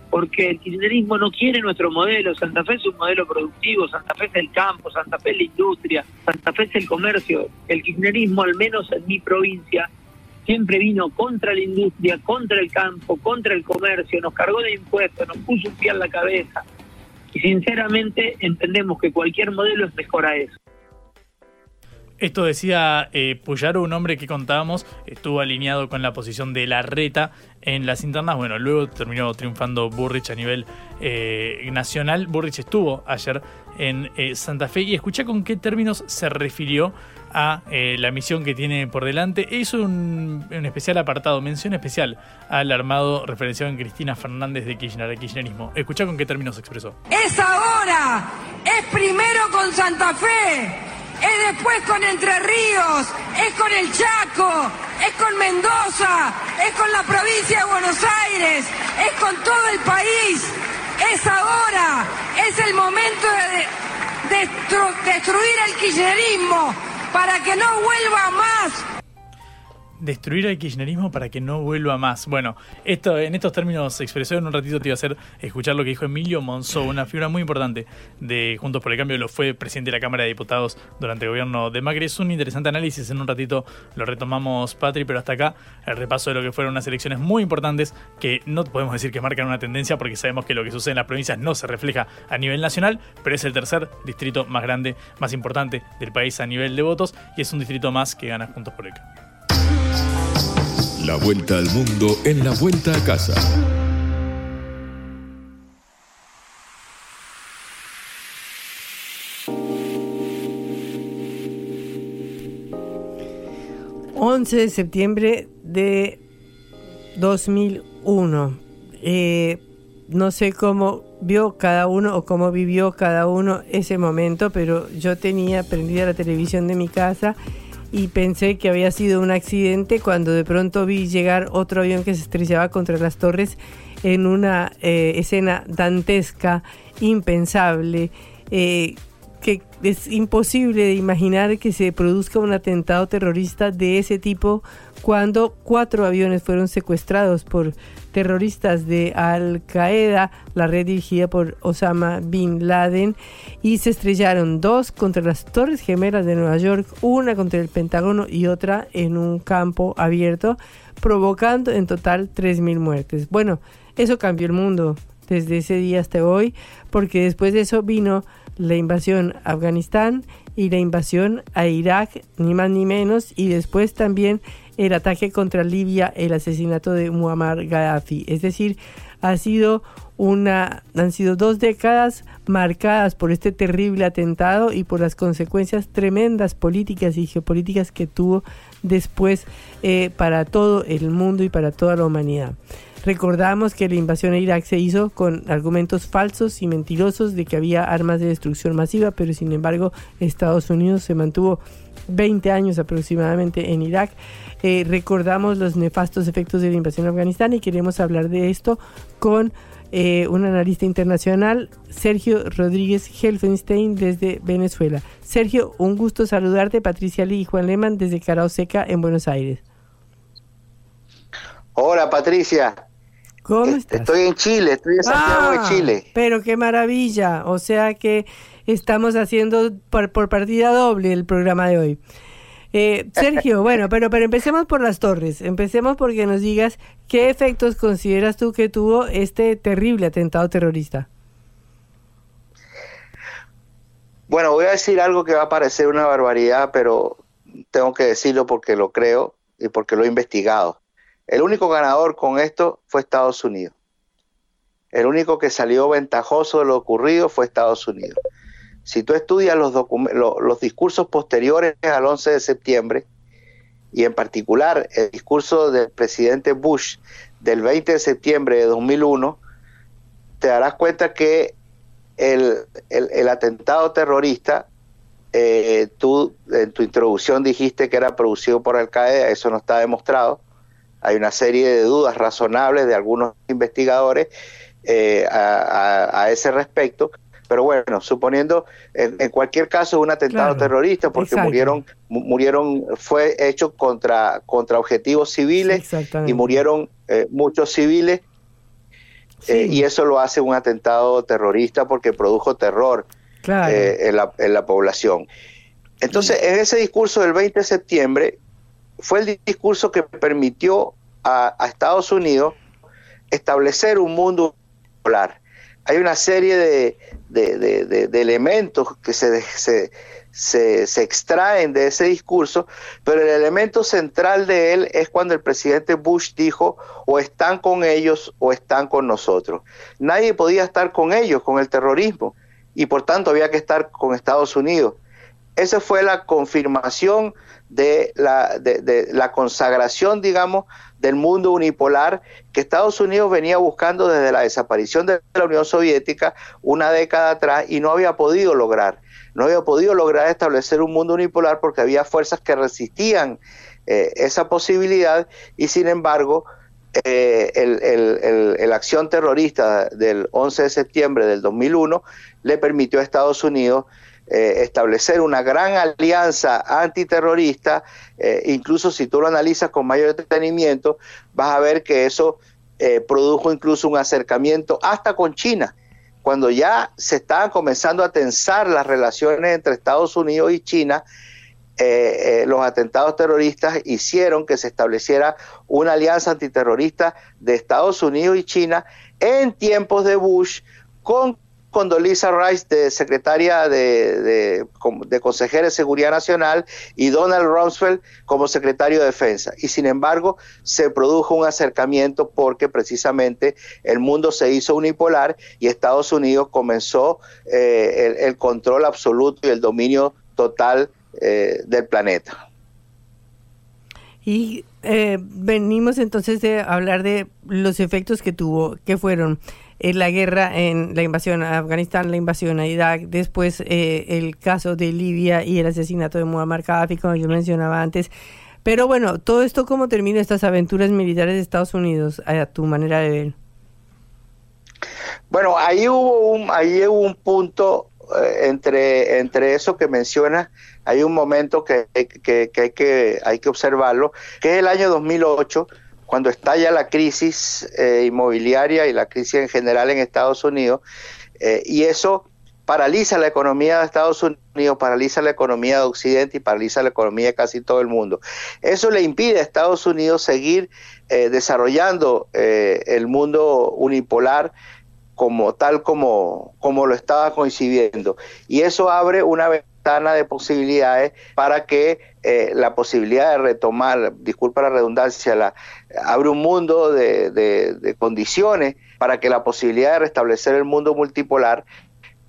porque el kirchnerismo no quiere nuestro modelo. Santa Fe es un modelo productivo, Santa Fe es el campo, Santa Fe es la industria, Santa Fe es el comercio. El kirchnerismo, al menos en mi provincia, siempre vino contra la industria, contra el campo, contra el comercio, nos cargó de impuestos, nos puso un pie en la cabeza. Y sinceramente entendemos que cualquier modelo es mejor a eso. Esto decía eh, Puyaro, un hombre que contábamos, estuvo alineado con la posición de la reta en las internas. Bueno, luego terminó triunfando Burrich a nivel eh, nacional. Burrich estuvo ayer en eh, Santa Fe y escuché con qué términos se refirió a eh, la misión que tiene por delante. Hizo un, un especial apartado, mención especial al armado referenciado en Cristina Fernández de Kirchner, el kirchnerismo. Escuchá con qué términos se expresó. Es ahora, es primero con Santa Fe, es después con Entre Ríos, es con el Chaco, es con Mendoza, es con la provincia de Buenos Aires, es con todo el país. Es ahora, es el momento de, de destru- destruir el kirchnerismo para que no vuelva más. Destruir al kirchnerismo para que no vuelva más. Bueno, esto en estos términos expresó en un ratito te iba a hacer escuchar lo que dijo Emilio Monzó, una figura muy importante de Juntos por el Cambio, lo fue presidente de la Cámara de Diputados durante el gobierno de Macri. Es un interesante análisis, en un ratito lo retomamos, Patri, pero hasta acá el repaso de lo que fueron unas elecciones muy importantes que no podemos decir que marcan una tendencia porque sabemos que lo que sucede en las provincias no se refleja a nivel nacional, pero es el tercer distrito más grande, más importante del país a nivel de votos y es un distrito más que gana Juntos por el Cambio. La vuelta al mundo en la vuelta a casa. Uno. 11 de septiembre de 2001. Eh, no sé cómo vio cada uno o cómo vivió cada uno ese momento, pero yo tenía prendida la televisión de mi casa y pensé que había sido un accidente cuando de pronto vi llegar otro avión que se estrellaba contra las torres en una eh, escena dantesca, impensable, eh, que es imposible de imaginar que se produzca un atentado terrorista de ese tipo cuando cuatro aviones fueron secuestrados por terroristas de Al Qaeda, la red dirigida por Osama Bin Laden, y se estrellaron dos contra las Torres Gemelas de Nueva York, una contra el Pentágono y otra en un campo abierto, provocando en total 3.000 muertes. Bueno, eso cambió el mundo desde ese día hasta hoy, porque después de eso vino la invasión a Afganistán y la invasión a Irak, ni más ni menos, y después también el ataque contra Libia, el asesinato de Muammar Gaddafi. Es decir, ha sido una, han sido dos décadas marcadas por este terrible atentado y por las consecuencias tremendas políticas y geopolíticas que tuvo después eh, para todo el mundo y para toda la humanidad. Recordamos que la invasión a Irak se hizo con argumentos falsos y mentirosos de que había armas de destrucción masiva, pero sin embargo Estados Unidos se mantuvo 20 años aproximadamente en Irak. Eh, recordamos los nefastos efectos de la invasión a Afganistán y queremos hablar de esto con eh, un analista internacional, Sergio Rodríguez Helfenstein desde Venezuela. Sergio, un gusto saludarte, Patricia Lee y Juan Lehmann desde Carao Seca en Buenos Aires. Hola Patricia, ¿Cómo estás? Estoy en Chile, estoy en Santiago de Ah, Chile. Pero qué maravilla. O sea que estamos haciendo por, por partida doble el programa de hoy. Eh, Sergio, bueno, pero, pero empecemos por las torres. Empecemos porque nos digas qué efectos consideras tú que tuvo este terrible atentado terrorista. Bueno, voy a decir algo que va a parecer una barbaridad, pero tengo que decirlo porque lo creo y porque lo he investigado. El único ganador con esto fue Estados Unidos. El único que salió ventajoso de lo ocurrido fue Estados Unidos. Si tú estudias los, los discursos posteriores al 11 de septiembre, y en particular el discurso del presidente Bush del 20 de septiembre de 2001, te darás cuenta que el, atentado terrorista, eh, tú en tu introducción dijiste que era producido por Al Qaeda, eso no está demostrado. Hay una serie de dudas razonables de algunos investigadores eh, a ese respecto. Pero bueno, suponiendo, en, en cualquier caso, un atentado Claro, terrorista, porque exacto. murieron, mu- murieron, fue hecho contra, contra objetivos civiles y murieron eh, muchos civiles eh, y eso lo hace un atentado terrorista porque produjo terror Claro. eh, en, la, en la población. Entonces, en ese discurso del 20 de septiembre, fue el discurso que permitió a, a Estados Unidos establecer un mundo polar. Hay una serie de, de- de- elementos que se, se, se- se extraen de ese discurso, pero el elemento central de él es cuando el presidente Bush dijo o están con ellos o están con nosotros. Nadie podía estar con ellos, con el terrorismo, y por tanto había que estar con Estados Unidos. Esa fue la confirmación de la, de, de la consagración, digamos, del mundo unipolar que Estados Unidos venía buscando desde la desaparición de la Unión Soviética una década atrás y no había podido lograr. No había podido lograr establecer un mundo unipolar porque había fuerzas que resistían eh, esa posibilidad y sin embargo eh, el, el- el- el acción terrorista del 11 de septiembre del 2001 le permitió a Estados Unidos eh, establecer una gran alianza antiterrorista, eh, incluso si tú lo analizas con mayor detenimiento, vas a ver que eso eh, produjo incluso un acercamiento hasta con China, cuando ya se estaban comenzando a tensar las relaciones entre Estados Unidos y China, los atentados terroristas hicieron que se estableciera una alianza antiterrorista de Estados Unidos y China en tiempos de Bush con Condoleezza Rice de secretaria de, de, consejera de Seguridad Nacional y Donald Rumsfeld como secretario de Defensa. Y sin embargo, se produjo un acercamiento porque precisamente el mundo se hizo unipolar y Estados Unidos comenzó eh, el, el control absoluto y el dominio total eh, del planeta. Y eh, venimos entonces de hablar de los efectos que tuvo, que fueron en la guerra, en la invasión a Afganistán, la invasión a Irak, después eh, el caso de Libia y el asesinato de Muammar Gaddafi, como yo mencionaba antes. Pero bueno, todo esto, ¿cómo termina estas aventuras militares de Estados Unidos, a tu manera de ver? Bueno, ahí hubo un, ahí hubo un punto eh, entre, entre eso que mencionas, hay un momento que, que, que, hay que hay que observarlo, que es el año 2008, cuando estalla la crisis eh, inmobiliaria y la crisis en general en Estados Unidos, eh, y eso paraliza la economía de Estados Unidos, paraliza la economía de Occidente y paraliza la economía de casi todo el mundo. Eso le impide a Estados Unidos seguir eh, desarrollando el mundo unipolar como tal como, como lo estaba coincidiendo. Y eso abre una de posibilidades para que eh, la posibilidad de retomar, disculpa la redundancia, la, abre un mundo de, condiciones para que la posibilidad de restablecer el mundo multipolar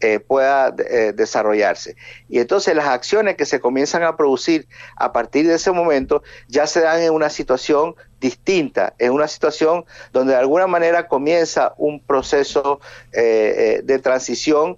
eh, pueda eh, desarrollarse. Y entonces las acciones que se comienzan a producir a partir de ese momento ya se dan en una situación distinta, en una situación donde de alguna manera comienza un proceso de transición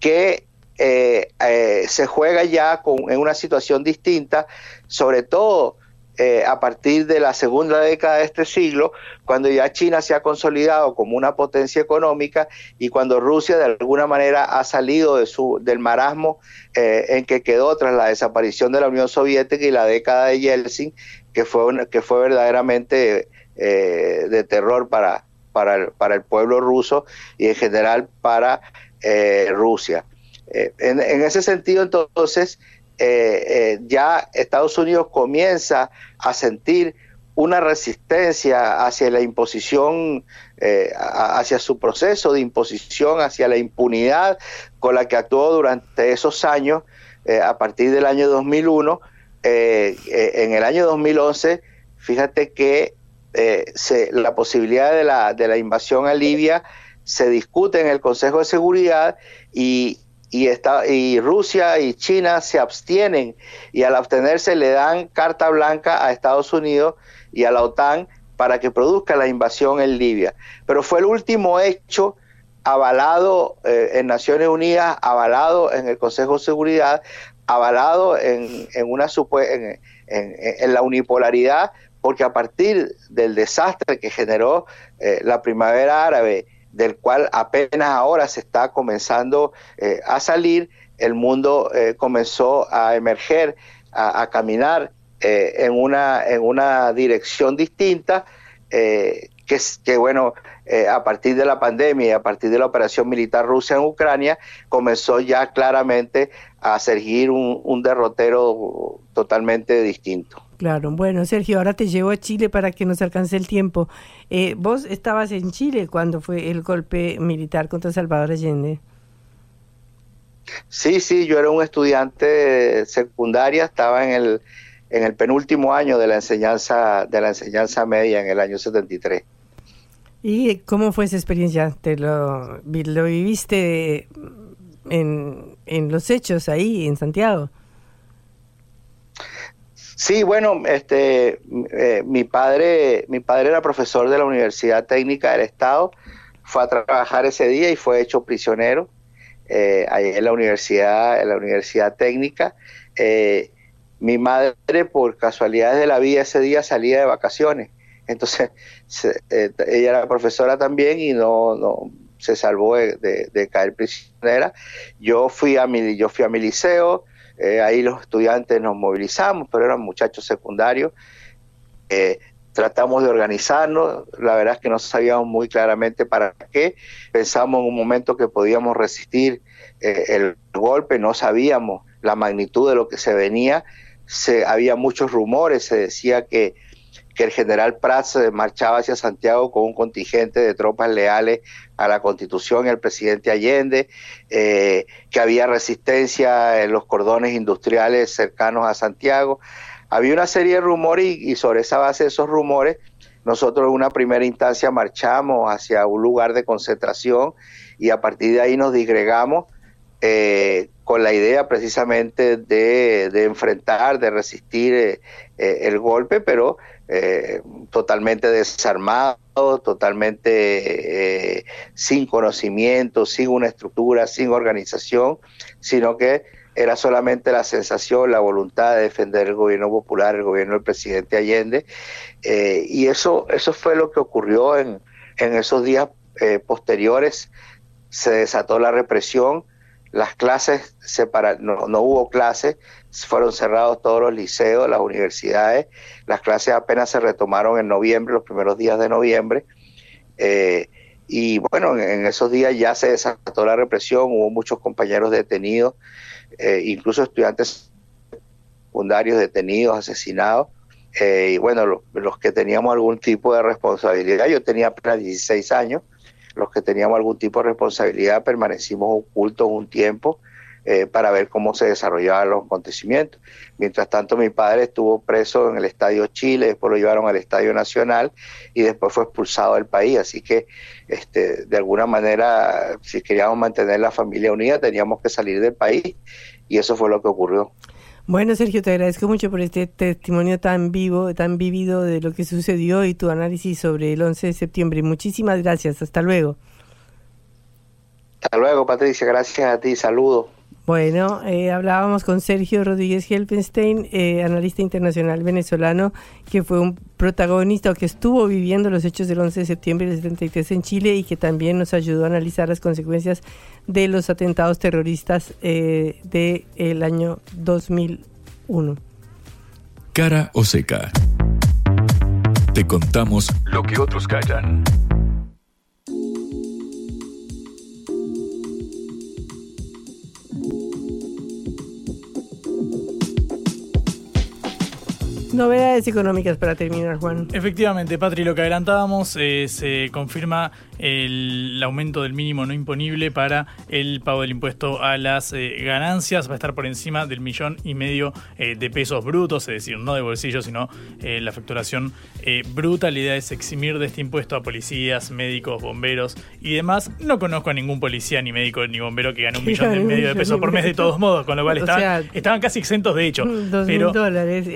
que eh, eh, se juega ya con, en una situación distinta, sobre todo eh, a partir de la segunda década de este siglo, cuando ya China se ha consolidado como una potencia económica y cuando Rusia de alguna manera ha salido de su, del marasmo en que quedó tras la desaparición de la Unión Soviética y la década de Yeltsin, que fue, que fue verdaderamente de terror para, el, para el pueblo ruso y en general para Rusia. Eh, en, ese sentido, entonces, eh, eh, ya Estados Unidos comienza a sentir una resistencia hacia la imposición, hacia su proceso de imposición, hacia la impunidad con la que actuó durante esos años, a partir del año 2001. en el año 2011, fíjate que se, la posibilidad de la, de la invasión a Libia se discute en el Consejo de Seguridad y, y, Rusia y China se abstienen y al abstenerse le dan carta blanca a Estados Unidos y a la OTAN para que produzca la invasión en Libia. Pero fue el último hecho avalado eh, en Naciones Unidas, avalado en el Consejo de Seguridad, avalado en, en una en, en, la unipolaridad, porque a partir del desastre que generó eh, la primavera árabe del cual apenas ahora se está comenzando eh, a salir, el mundo eh, comenzó a emerger, a, caminar eh, en, una, en una dirección distinta, que, que bueno, a partir de la pandemia y a partir de la operación militar rusa en Ucrania, comenzó ya claramente a surgir un, un derrotero totalmente distinto. Claro, bueno, Sergio, ahora te llevo a Chile para que nos alcance el tiempo. Eh, vos estabas en Chile cuando fue el golpe militar contra Salvador Allende. Sí, sí, yo era un estudiante secundaria, estaba en el, en el penúltimo año de la enseñanza de la enseñanza media en el año 73. ¿Y cómo fue esa experiencia? ¿Te lo, lo viviste en, en los hechos ahí en Santiago? Sí, bueno, este, eh, mi padre, mi padre era profesor de la Universidad Técnica del Estado, fue a trabajar ese día y fue hecho prisionero eh, en la universidad, en la Universidad Técnica. Eh, mi madre, por casualidades de la vida, ese día salía de vacaciones, entonces ella era profesora también y no, no se salvó de, de, caer prisionera. Yo fui a mi, yo fui a mi liceo eh, ahí los estudiantes nos movilizamos, pero eran muchachos secundarios. Eh, tratamos de organizarnos, la verdad es que no sabíamos muy claramente para qué. Pensamos en un momento que podíamos resistir eh, el golpe, no sabíamos la magnitud de lo que se venía. Había muchos rumores, se decía que que el general Prats marchaba hacia Santiago con un contingente de tropas leales a la Constitución y al presidente Allende, eh, que había resistencia en los cordones industriales cercanos a Santiago. Había una serie de rumores y, sobre esa base de esos rumores, nosotros en una primera instancia marchamos hacia un lugar de concentración y a partir de ahí nos disgregamos eh, con la idea precisamente de, enfrentar, de resistir eh, el golpe, pero eh, totalmente desarmado, totalmente eh, sin conocimiento, sin una estructura, sin organización, sino que era solamente la sensación, la voluntad de defender el gobierno popular, el gobierno del presidente Allende, eh, y eso, eso fue lo que ocurrió en, en esos días posteriores, se desató la represión, las clases no, no hubo clases, fueron cerrados todos los liceos, las universidades, las clases apenas se retomaron en noviembre, los primeros días de noviembre, eh, y bueno, en esos días ya se desató la represión, hubo muchos compañeros detenidos, eh, incluso estudiantes secundarios detenidos, asesinados, eh, y bueno, los que teníamos algún tipo de responsabilidad, yo tenía apenas 16 años, los que teníamos algún tipo de responsabilidad permanecimos ocultos un tiempo eh, para ver cómo se desarrollaban los acontecimientos. Mientras tanto, mi padre estuvo preso en el Estadio Chile, después lo llevaron al Estadio Nacional y después fue expulsado del país. Así que, este, de alguna manera, si queríamos mantener la familia unida, teníamos que salir del país y eso fue lo que ocurrió. Bueno, Sergio, te agradezco mucho por este testimonio tan vivo, tan vivido de lo que sucedió y tu análisis sobre el 11 de septiembre. Muchísimas gracias. Hasta luego. Hasta luego, Patricia. Gracias a ti. Saludos. Bueno, eh, hablábamos con Sergio Rodríguez Helpenstein, eh, analista internacional venezolano, que fue un protagonista o que estuvo viviendo los hechos del 11 de septiembre del 73 en Chile y que también nos ayudó a analizar las consecuencias de los atentados terroristas eh, del año 2001. Cara o seca. Te contamos lo que otros callan. Novedades económicas para terminar, Juan. Efectivamente, Patri, lo que adelantábamos, eh, se confirma el aumento del mínimo no imponible para el pago del impuesto a las eh, ganancias. Va a estar por encima del millón y medio eh, de pesos brutos, es decir, no de bolsillo, sino la facturación bruta. La idea es eximir de este impuesto a policías, médicos, bomberos y demás. No conozco a ningún policía, ni médico, ni bombero que gane un millón y medio de pesos por mes de todos modos, con lo cual estaban, estaban casi exentos de hecho. Dos mil dólares,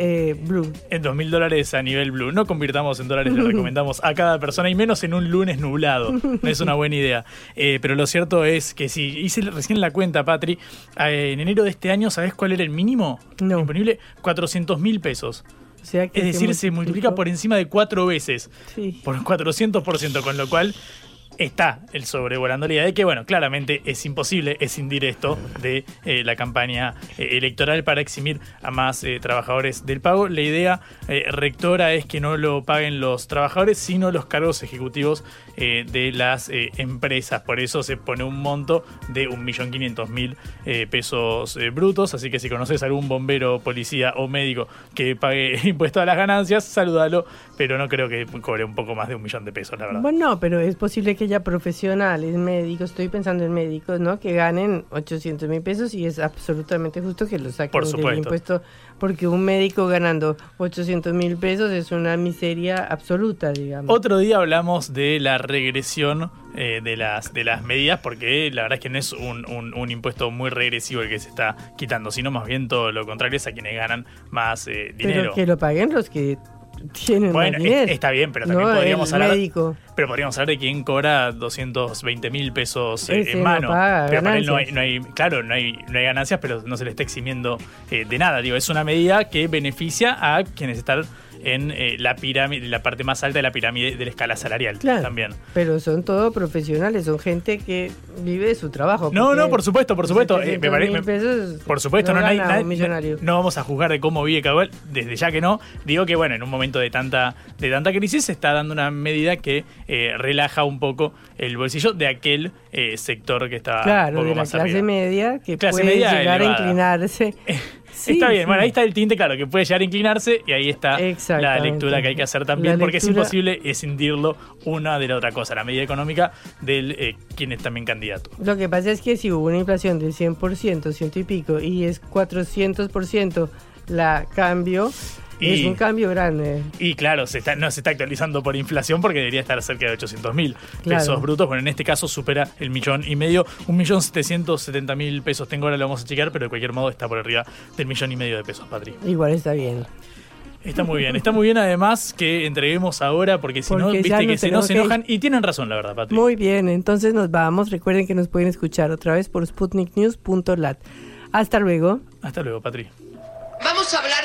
blue en 2.000 dólares a nivel blue. No convirtamos en dólares, le recomendamos a cada persona y menos en un lunes nublado. No es una buena idea. Eh, pero lo cierto es que si hice recién la cuenta, Patri, eh, en enero de este año, ¿sabes cuál era el mínimo no. disponible? 400 mil pesos. es decir, se multiplica por encima de cuatro veces. Sí. Por 400%, con lo cual está el sobrevolando la idea de que, bueno, claramente es imposible escindir esto de eh, la campaña eh, electoral para eximir a más eh, trabajadores del pago. La idea rectora es que no lo paguen los trabajadores, sino los cargos ejecutivos de las empresas. Por eso se pone un monto de 1.500.000 pesos brutos. Así que si conoces algún bombero, policía o médico que pague impuesto a las ganancias, salúdalo, pero no creo que cobre un poco más de un millón de pesos, la verdad. Bueno, no, pero es posible que ya profesionales, médicos, estoy pensando en médicos, ¿no? Que ganen 800 mil pesos y es absolutamente justo que lo saquen del impuesto, porque un médico ganando 800 mil pesos es una miseria absoluta, digamos. Otro día hablamos de la regresión eh, de, las, de las medidas, porque la verdad es que no es un, un, impuesto muy regresivo el que se está quitando, sino más bien todo lo contrario, es a quienes ganan más eh, dinero. Pero que lo paguen los que tienen bueno, está bien, pero también podríamos hablar. Médico. Pero podríamos hablar de quién cobra 220 mil pesos eh, en mano. pero para él no hay, claro, no hay, no hay ganancias, pero no se le está eximiendo eh, de nada. Digo, es una medida que beneficia a quienes están en eh, la pirámide, la parte más alta de la pirámide de la escala salarial claro, también. Pero son todos profesionales, son gente que vive de su trabajo. No, no, por supuesto, por supuesto. Eh, por supuesto, no, hay, no vamos a juzgar de cómo vive cada cual, desde ya que no. Digo que bueno, en un momento de tanta, de tanta crisis se está dando una medida que eh, relaja un poco el bolsillo de aquel sector que está claro, un poco de la más clase media que clase puede media llegar elevada. a inclinarse. está bien, bueno, ahí está el tinte, claro, que puede llegar a inclinarse y ahí está la lectura que hay que hacer también, La porque es lectura- imposible escindirlo una de la otra cosa, la medida económica del eh, quien es también candidato. Lo que pasa es que si hubo una inflación del 100%, ciento y pico, y es 400% la cambio, es un cambio grande. Y claro, se está, no se está actualizando por inflación porque debería estar cerca de 800 mil Claro. pesos brutos. Bueno, en este caso supera el millón y medio. Un millón setecientos setenta mil pesos tengo ahora, lo vamos a checar, pero de cualquier modo está por arriba del millón y medio de pesos, Patri. Igual está bien. Está muy bien, está muy bien además que entreguemos ahora porque si no, Porque viste que si no se enojan y tienen razón la verdad, Patri. Muy bien, entonces nos vamos. Recuerden que nos pueden escuchar otra vez por sputniknews.lat. Hasta luego. Hasta luego, Patri. Vamos a hablar